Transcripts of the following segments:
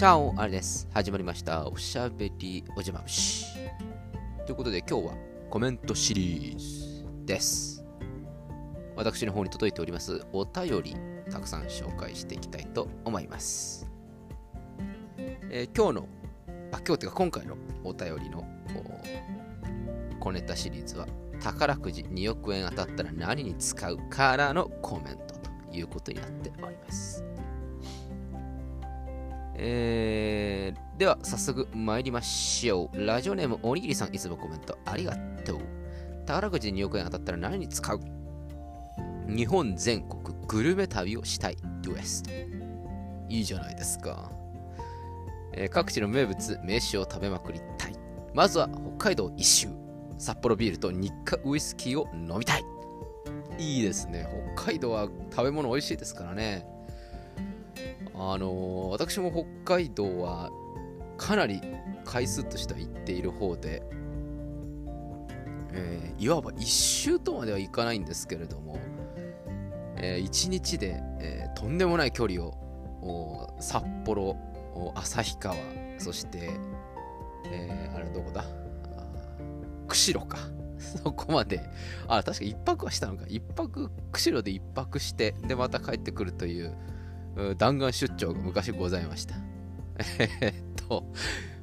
チャオあれです。始まりました。おしゃべりおじまむし。ということで今日はコメントシリーズです。私の方に届いておりますお便りたくさん紹介していきたいと思います。えー今日の、あ、今日っていうか今回のお便りの小ネタシリーズは宝くじ2億円当たったら何に使うからのコメントということになっております。えー、では早速参りましょう。ラジオネームおにぎりさんいつもコメントありがとう。宝くじ2億円当たったら何に使う？日本全国グルメ旅をしたい US いいじゃないですか。えー各地の名物、名詞を食べまくりたい。まずは北海道一周。札幌ビールと日課ウイスキーを飲みたい。いいですね。北海道は食べ物美味しいですからね。あの私も北海道はかなり回数としては行っている方で、えーいわば一周とまではいかないんですけれども、えー一日で、えーとんでもない距離を札幌旭川そして、えーあれどこだ？釧路か。そこまで。あ確か一泊はしたのか。一泊釧路で一泊してでまた帰ってくるという弾丸出張が昔ございました。えっと、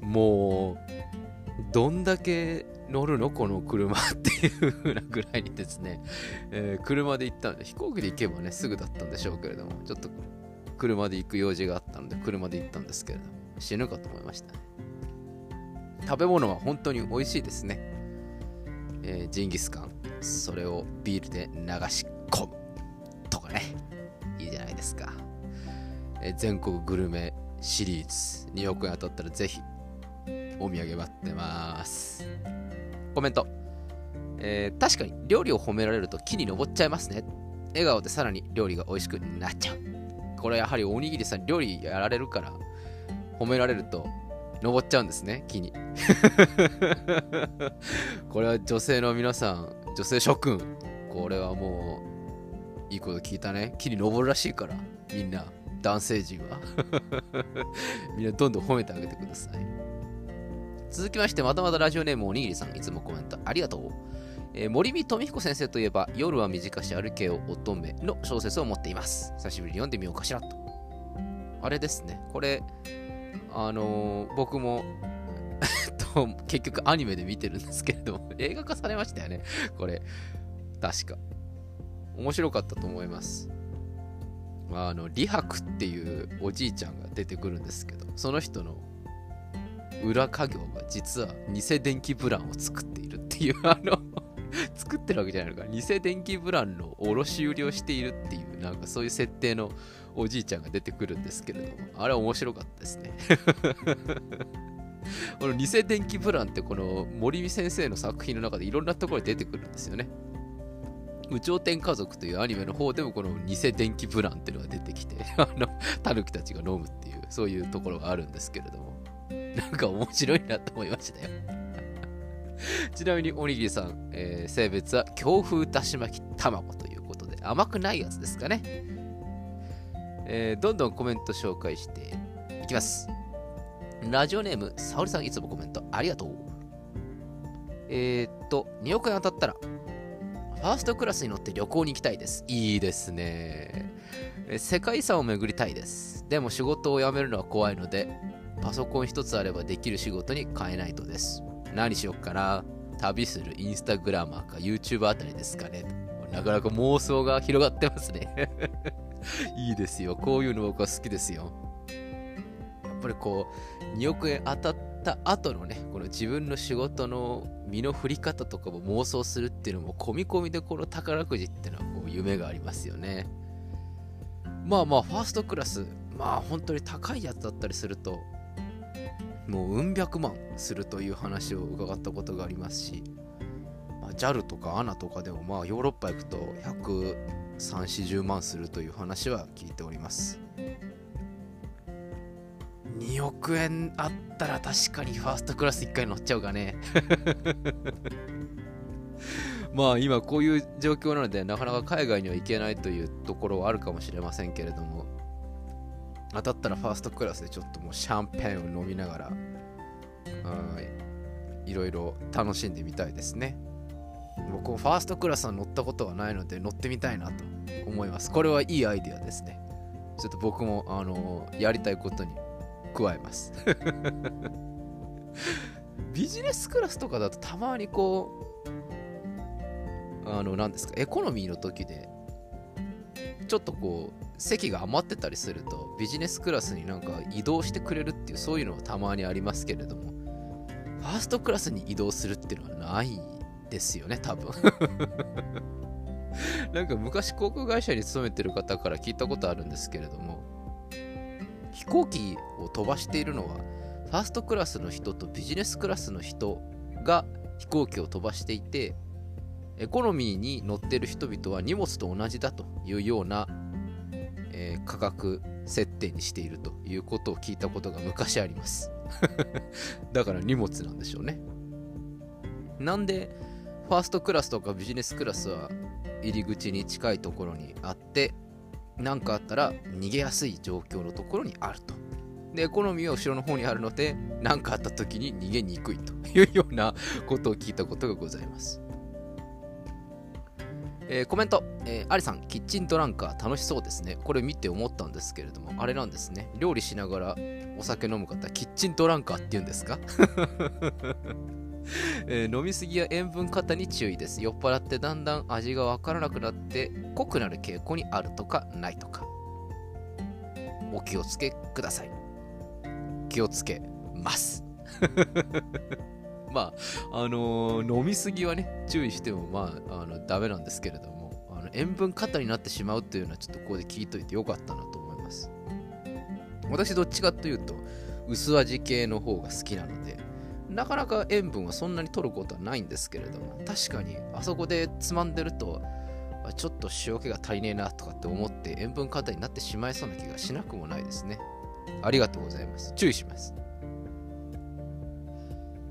もう、どんだけ乗るのこの車っていう風なぐらいにですね、えー車で行ったので、飛行機で行けばね、すぐだったんでしょうけれども、ちょっと車で行く用事があったので、車で行ったんですけれども、死ぬかと思いましたね。食べ物は本当に美味しいですね。えージンギスカン、それをビールで流し込むとかね、いいじゃないですか。え全国グルメシリーズ2億円当たったらぜひお土産待ってます。コメント、えー確かに料理を褒められると木に登っちゃいますね。笑顔でさらに料理が美味しくなっちゃう。これやはりおにぎりさん料理やられるから褒められると登っちゃうんですね木に。これは女性の皆さん女性諸君。これはもういいこと聞いたね。木に登るらしいからみんな。男性陣は。みんなどんどん褒めてあげてください。続きましてまたまたラジオネームおにぎりさん。いつもコメントありがとう、えー森見富彦先生といえば夜は短し歩けよ乙女の小説を持っています。久しぶりに読んでみようかしらと。あれですね。これあのー僕も と結局アニメで見てるんですけれども 映画化されましたよね。これ。確か。面白かったと思います。あの李白っていうおじいちゃんが出てくるんですけどその人の裏家業が実は偽電気ブランを作っているっていう あの作ってるわけじゃないのか。偽電気ブランの卸売りをしているっていうなんかそういう設定のおじいちゃんが出てくるんですけれどもあれ面白かったですね。この偽電気ブランってこの森見先生の作品の中でいろんなところに出てくるんですよね。無頂天家族というアニメの方でもこの偽電気ブランっていうのが出てきて、あの、タヌキたちが飲むっていう、そういうところがあるんですけれども、なんか面白いなと思いましたよ。ちなみにおにぎりさん、えー性別は強風だし巻き卵ということで、甘くないやつですかね。えーどんどんコメント紹介していきます。ラジオネーム、沙織さんいつもコメントありがとう。えー、っと、2億円当たったら、ファーストクラスに乗って旅行に行きたいです。いいですね。え世界遺産を巡りたいです。でも仕事を辞めるのは怖いので、パソコン一つあればできる仕事に変えないとです。何しよっかな。旅するインスタグラマーか YouTuber あたりですかね。なかなか妄想が広がってますね。いいですよ。こういうの僕は好きですよ。やっぱりこう、2億円当たってた後のね、この自分の仕事の身の振り方とかも妄想するっていうのも込み込みでこの宝くじってのはこう夢がありますよね。まあまあ、ファーストクラス、まあ本当に高いやつだったりすると、もううん百万するという話を伺ったことがありますし、まあ、JAL とか ANA とかでもまあヨーロッパ行くと130、40万するという話は聞いております。2億円あったら確かにファーストクラス1回乗っちゃうかね。まあ今こういう状況なのでなかなか海外には行けないというところはあるかもしれませんけれども当たったらファーストクラスでちょっともうシャンペーンを飲みながら、いろいろ楽しんでみたいですね。僕もファーストクラスは乗ったことがないので乗ってみたいなと思います。これはいいアイデアですね。ちょっと僕も、あの、やりたいことに加えます。ビジネスクラスとかだとたまにこう、あの、何ですか、エコノミーの時で、ちょっとこう、席が余ってたりすると、ビジネスクラスになんか移動してくれるっていう、そういうのはたまにありますけれども、ファーストクラスに移動するっていうのはないですよね、多分。なんか昔航空会社に勤めてる方から聞いたことあるんですけれども、飛行機を飛ばしているのは、ファーストクラスの人とビジネスクラスの人が飛行機を飛ばしていて、エコノミーに乗ってる人々は荷物と同じだというような、えー、価格設定にしているということを聞いたことが昔あります だから荷物なんでしょうね。なんで、ファーストクラスとかビジネスクラスは入り口に近いところにあって、何かあったら逃げやすい状況のところにあると。で、エコノミーは後ろの方にあるので、何かあった時に逃げにくいというようなことを聞いたことがございます。えー、コメント、えー、アリさん、キッチンドランカー楽しそうですね。これ見て思ったんですけれども、あれなんですね。料理しながらお酒飲む方、キッチンドランカーって言うんですか？えー、飲みすぎや塩分過多に注意です。酔っ払ってだんだん味がわからなくなって濃くなる傾向にあるとかないとか。お気をつけください。気をつけます。まあ、あのー、飲みすぎはね、注意しても、まあ、あの、ダメなんですけれども、あの塩分過多になってしまうっていうのは、ちょっとここで聞いといてよかったなと思います。私、どっちかというと、薄味系の方が好きなので、なかなか塩分はそんなに取ることはないんですけれども、確かにあそこでつまんでると、ちょっと塩気が足りねえなとかって思って塩分過多になってしまいそうな気がしなくもないですね。ありがとうございます。注意します。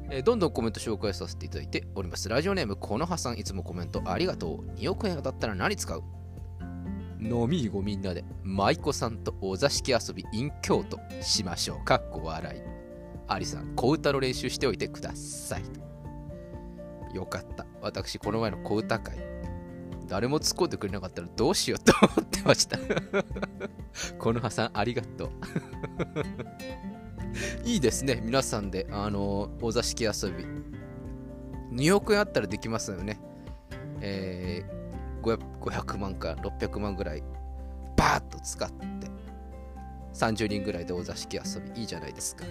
え、どんどんコメント紹介させていただいております。ラジオネーム、このはさん、いつもコメントありがとう。2億円当たったら何使う？飲みごみんなで、舞妓さんとお座敷遊び in 京都しましょう。かっこ笑い。アリさん、小歌の練習しておいてください。よかった。私、この前の小歌会、誰も突っ込んでくれなかったらどうしようと思ってましたこのはさん、ありがとう いいですね、皆さんで、あのお座敷遊び。2億円あったらできますよね。えー、500万か600万ぐらい、バーッと使って、30人ぐらいでお座敷遊び、いいじゃないですか。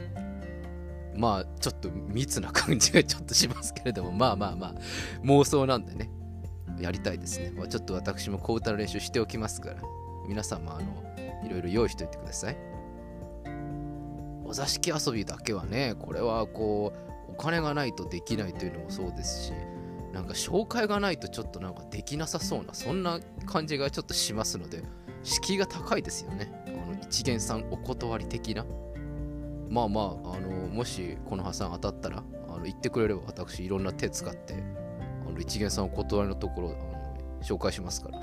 まあ、ちょっと密な感じがちょっとしますけれども、まあまあまあ、妄想なんでね、やりたいですね。まあ、ちょっと私も小歌の練習しておきますから、皆さんもあの、いろいろ用意しておいてください。お座敷遊びだけはね、これはこう、お金がないとできないというのもそうですし、なんか紹介がないとちょっとなんかできなさそうな、そんな感じがちょっとしますので、敷居が高いですよね。あの一元さんお断り的な。まあまあ、あのもしこの破産当たったら、あの言ってくれれば私いろんな手使って、あの一元さんお断りのところ、あの紹介しますから。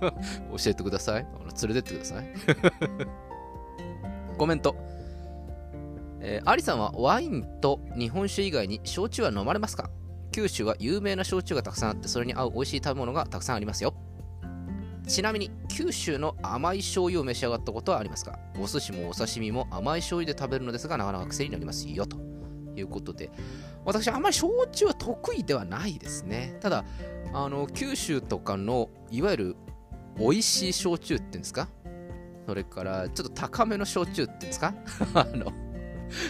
教えてください。あの連れてってください。コメント。えー、アリさんはワインと日本酒以外に焼酎は飲まれますか？九州は有名な焼酎がたくさんあってそれに合う美味しい食べ物がたくさんありますよちなみに九州の甘い醤油を召し上がったことはありますか？お寿司もお刺身も甘い醤油で食べるのですがなかなか癖になります。よということで。私あんまり焼酎は得意ではないですね。ただあの九州とかのいわゆる美味しい焼酎っていうんですか？それからちょっと高めの焼酎っていうんですか？あの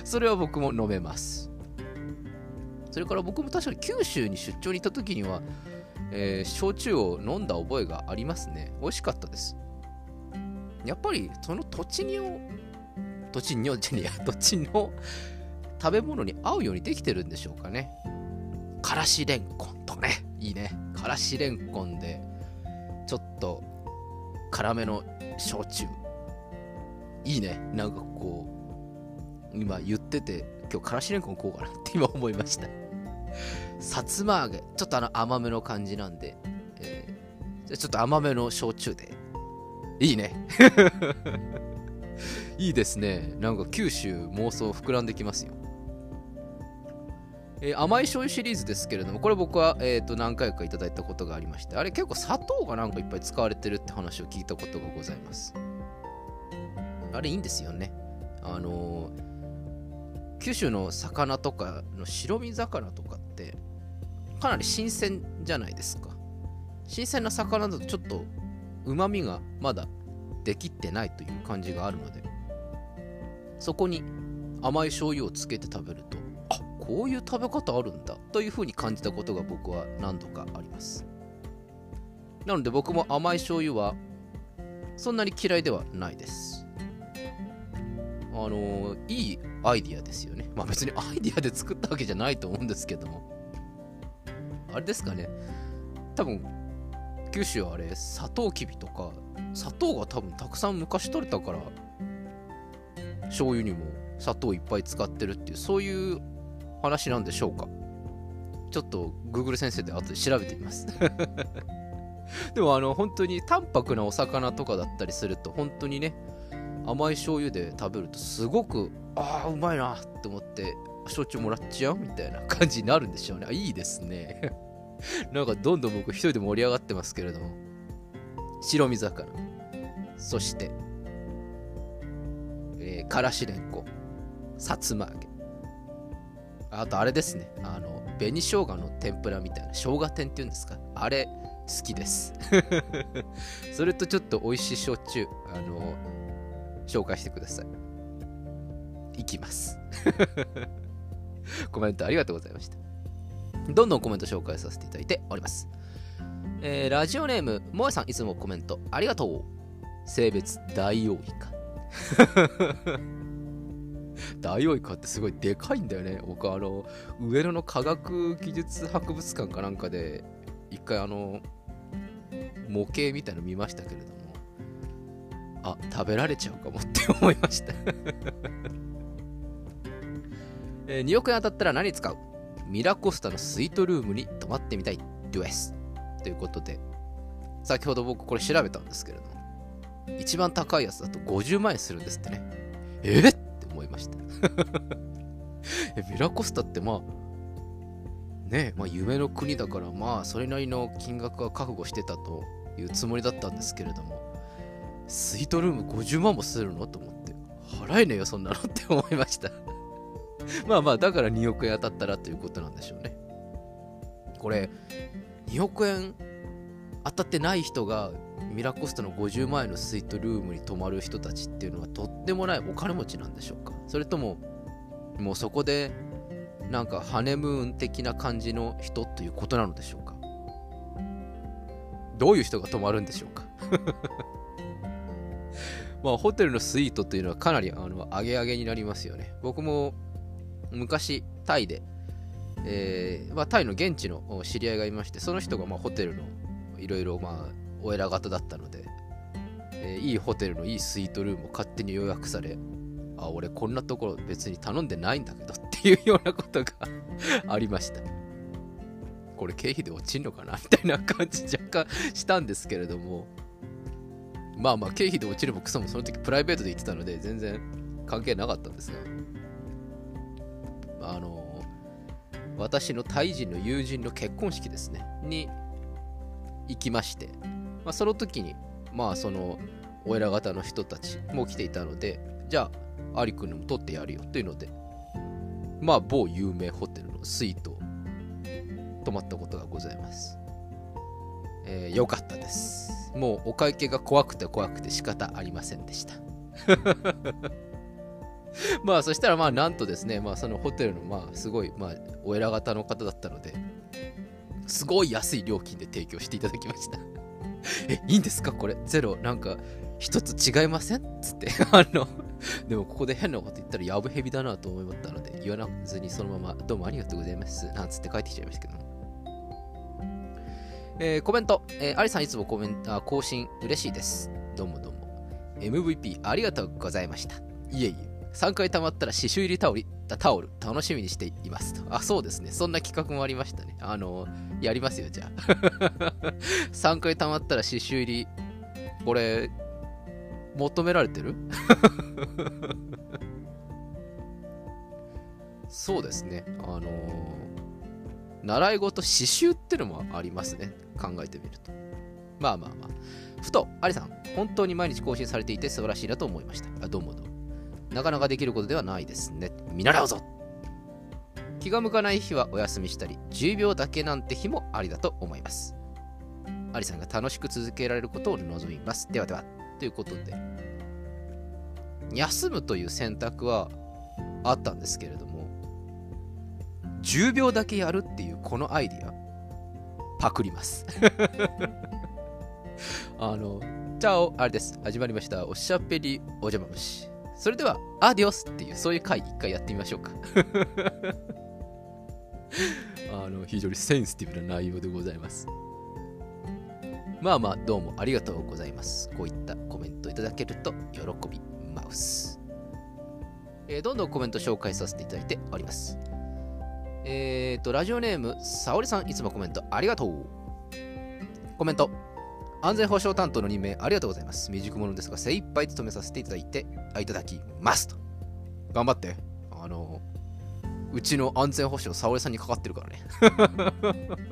それは僕も飲めます。それから僕も確かに九州に出張に行った時には、えー、焼酎を飲んだ覚えがありますね。美味しかったです。やっぱりその土地にを土地にじゃねや、土地の食べ物に合うようにできてるんでしょうかね。からしれんこんとね。いいね。からしれんこんで、ちょっと辛めの焼酎。いいね。なんかこう、今言ってて、今日からしれんこん食おうかなって今思いました。さつま揚げ、ちょっとあの甘めの感じなんで、えー、ちょっと甘めの焼酎で。いいね。いいですね。なんか九州妄想膨らんできますよ。えー、甘い醤油シリーズですけれども、これ僕は、えー、と何回かいただいたことがありまして、あれ結構砂糖がなんかいっぱい使われてるって話を聞いたことがございます。あれいいんですよね。あのー、九州の魚とかの白身魚とかってかなり新鮮じゃないですか。新鮮な魚だとちょっとうまみがまだできてないという感じがあるのでそこに甘い醤油をつけて食べるとあこういう食べ方あるんだというふうに感じたことが僕は何度かあります。なので僕も甘い醤油はそんなに嫌いではないです。あの、いいアイディアですよね。まあ別にアイディアで作ったわけじゃないと思うんですけども。あれですかね。多分九州はあれサトウキビとか砂糖が多分たくさん昔取れたから醤油にも砂糖いっぱい使ってるっていうそういう話なんでしょうか。ちょっと Google 先生で後で調べてみます。でもあの本当に淡白なお魚とかだったりすると本当にね甘い醤油で食べるとすごくああうまいなって思って焼酎もらっちゃう？みたいな感じになるんでしょうね。いいですね。なんかどんどん僕一人で盛り上がってますけれども。白身魚。そして、えー、からしれんこさつま揚げ。あとあれですね。あの紅生姜の天ぷらみたいな。生姜天っていうんですか？あれ好きです。それとちょっと美味しい焼酎あの紹介してください。いきます。コメントありがとうございましたどんどんコメント紹介させていただいておりますえー、ラジオネーム、もえさんいつもコメントありがとう。性別、ダイオウイカ。ダイオウイカってすごいでかいんだよね。僕、あの、上野の科学技術博物館かなんかで、一回あの、模型みたいの見ましたけれども、あ、食べられちゃうかもって思いましたえー、2億円当たったら何使う？ミラコスタのスイートルームに泊まってみたいです。ということで、先ほど僕これ調べたんですけれども、一番高いやつだと50万円するんですってね。えー、って思いました。えミラコスタってまあ、ねまあ夢の国だからまあそれなりの金額は覚悟してたというつもりだったんですけれども、スイートルーム50万もするの？と思って、払えねえよそんなの って思いましたまあまあだから2億円当たったらということなんでしょうね。これ、2億円当たってない人がミラコスタの50万円のスイートルームに泊まる人たちっていうのはとってもないお金持ちなんでしょうか。それとももうそこでなんかハネムーン的な感じの人ということなのでしょうか。どういう人が泊まるんでしょうか。まあホテルのスイートというのはかなりあの上げ上げになりますよね。僕も昔タイでえーまあ、タイの現地の知り合いがいましてその人がまあホテルのいろいろお偉方だったので、えー、いいホテルのいいスイートルームを勝手に予約されあ俺こんなところ別に頼んでないんだけどっていうようなことが ありました。これ経費で落ちんのかな？みたいな感じ若干したんですけれどもまあまあ経費で落ちるもクソもその時プライベートで行ってたので全然関係なかったんですがあの私のタイ人の友人の結婚式ですね、に行きまして、まあ、その時に、まあ、その、お偉方の人たちも来ていたので、じゃあ、アリ君にも取ってやるよというので、まあ、某有名ホテルのスイートを泊まったことがございます。えー、よかったです。もうお会計が怖くて怖くて仕方ありませんでした。まあそしたらまあなんとですね、まあそのホテルのまあすごいまあお偉方の方だったので、すごい安い料金で提供していただきました。え、いいんですか？これゼロなんか一つ違いません？つって。あのでもここで変なこと言ったらやぶへびだなと思ったので言わなずにそのままどうもありがとうございますなんつって帰ってきちゃいましたけどえー、コメント、えー、アリさんいつもコメント更新嬉しいです。どうもどうも。MVP ありがとうございました。いえいえ、3回溜まったら刺繍入りタオルタオル楽しみにしていますと。あ、そうですね。そんな企画もありましたね。あの、やりますよ、じゃあ。3回溜まったら刺繍入り、これ、求められてる？そうですね。あの、習い事、刺繍ってのもありますね。考えてみると。まあまあまあ。ふと、アリさん、本当に毎日更新されていて素晴らしいなと思いました。あどうもどうも。なかなかできることではないですね。見習うぞ気が向かない日はお休みしたり、10秒だけなんて日もありだと思います。アリさんが楽しく続けられることを望みます。ではでは。ということで、休むという選択はあったんですけれども、10秒だけやるっていうこのアイディア、パクります。あの、チャオ、あれです。始まりました。おしゃべりお邪魔虫。それでは、アディオスっていう、そういう回一回やってみましょうか。あの、非常にセンシティブな内容でございます。まあまあ、どうもありがとうございます。こういったコメントいただけると喜びマウス。えー、どんどんコメント紹介させていただいております。えっ、ー、と、ラジオネーム、さおりさん、いつもコメントありがとう。コメント。安全保障担当の任命ありがとうございます。未熟者ですが、精一杯務めさせていただいて、いただきますと。頑張って。あの、うちの安全保障、沙織さんにかかってるからね。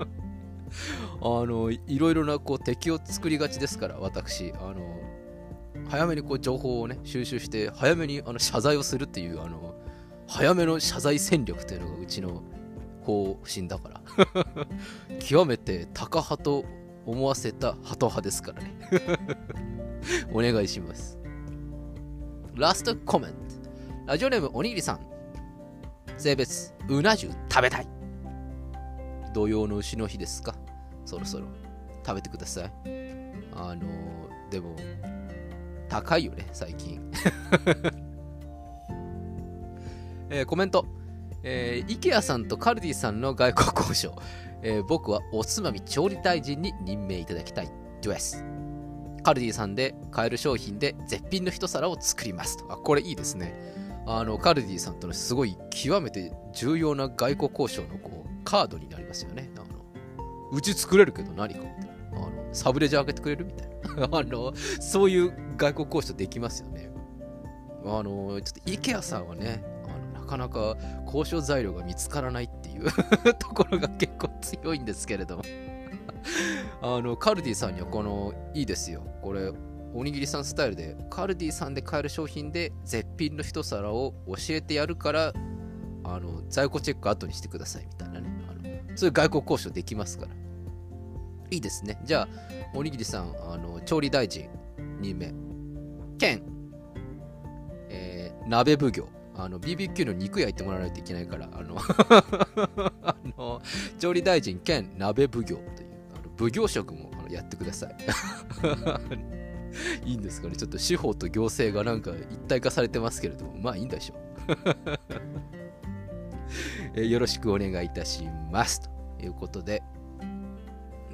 あの、いろいろなこう敵を作りがちですから、私。あの、早めにこう情報をね、収集して、早めにあの謝罪をするっていう、あの、早めの謝罪戦略というのがうちの方針だから。極めてタカ派と思わせたハト派ですからね。お願いします。ラストコメント。ラジオネームおにぎりさん。性別、うな重食べたい。土曜の牛の日ですか？そろそろ食べてください。あのー、でも、高いよね、最近。えー、コメント。えー、IKEA さんとカルディさんの外交交渉。えー、僕はおつまみ調理大臣に任命いただきたいです。カルディさんで買える商品で絶品の一皿を作りますと。あ、これいいですね。あの、カルディさんとのすごい極めて重要な外交交渉のこうカードになりますよね。あの、うち作れるけど何か。あの、サブレジャー開けてくれるみたいな。あの、そういう外交交渉できますよね。あの、ちょっと IKEA さんはね、あのなかなか交渉材料が見つからないっいうところが結構強いんですけれどもあの、カルディさんにはこの、いいですよ。これ、おにぎりさんスタイルで、カルディさんで買える商品で絶品の一皿を教えてやるから、あの、在庫チェック後にしてくださいみたいなね。あのそういう外交交渉できますから。いいですね。じゃあ、おにぎりさん、あの、調理大臣2名。兼、えー、鍋奉行。あの、BBQ の肉焼いてもらわないといけないから、あのあの、調理大臣兼鍋奉行という、あの奉行職もあのやってください。いいんですかねちょっと司法と行政がなんか一体化されてますけれども、まあいいんでしょう。えよろしくお願いいたします。ということで、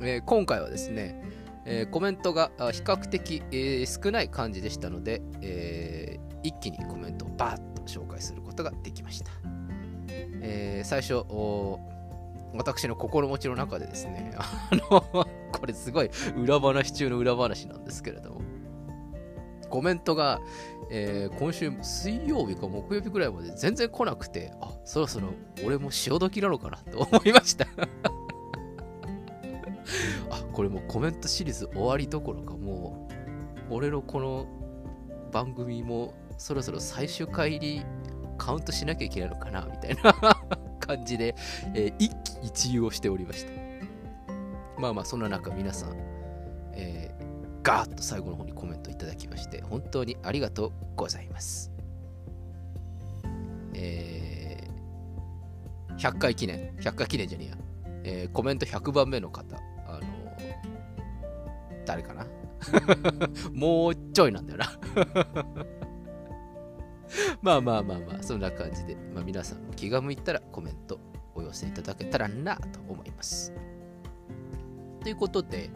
えー、今回はですね、えー、コメントが比較的、えー、少ない感じでしたので、え一気にコメントをバーッと紹介することができました。え最初、私の心持ちの中でですね、あの、これすごい裏話中の裏話なんですけれども、コメントが、えー、今週水曜日か木曜日ぐらいまで全然来なくて、あ、そろそろ俺も潮時なのかなと思いました あ、これもうコメントシリーズ終わりどころか、もう、俺のこの番組もそろそろ最終回入りカウントしなきゃいけないのかなみたいな 感じで、えー、一喜一憂をしておりました。まあまあ、そんな中、皆さん、えー、ガーッと最後の方にコメントいただきまして、本当にありがとうございます。えー、100回記念、100回記念じゃねえや、えー、コメント100番目の方、あの誰かな？もうちょいなんだよなまあまあまあまあ、そんな感じで、まあ、皆さんも気が向いたらコメントお寄せいただけたらなと思います。ということで、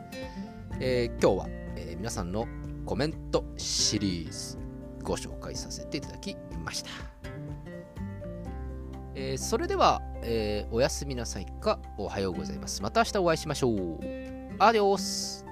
えー、今日は、えー、皆さんのコメントシリーズご紹介させていただきました。えー、それでは、え、おやすみなさいかおはようございます。また明日お会いしましょう。アディオス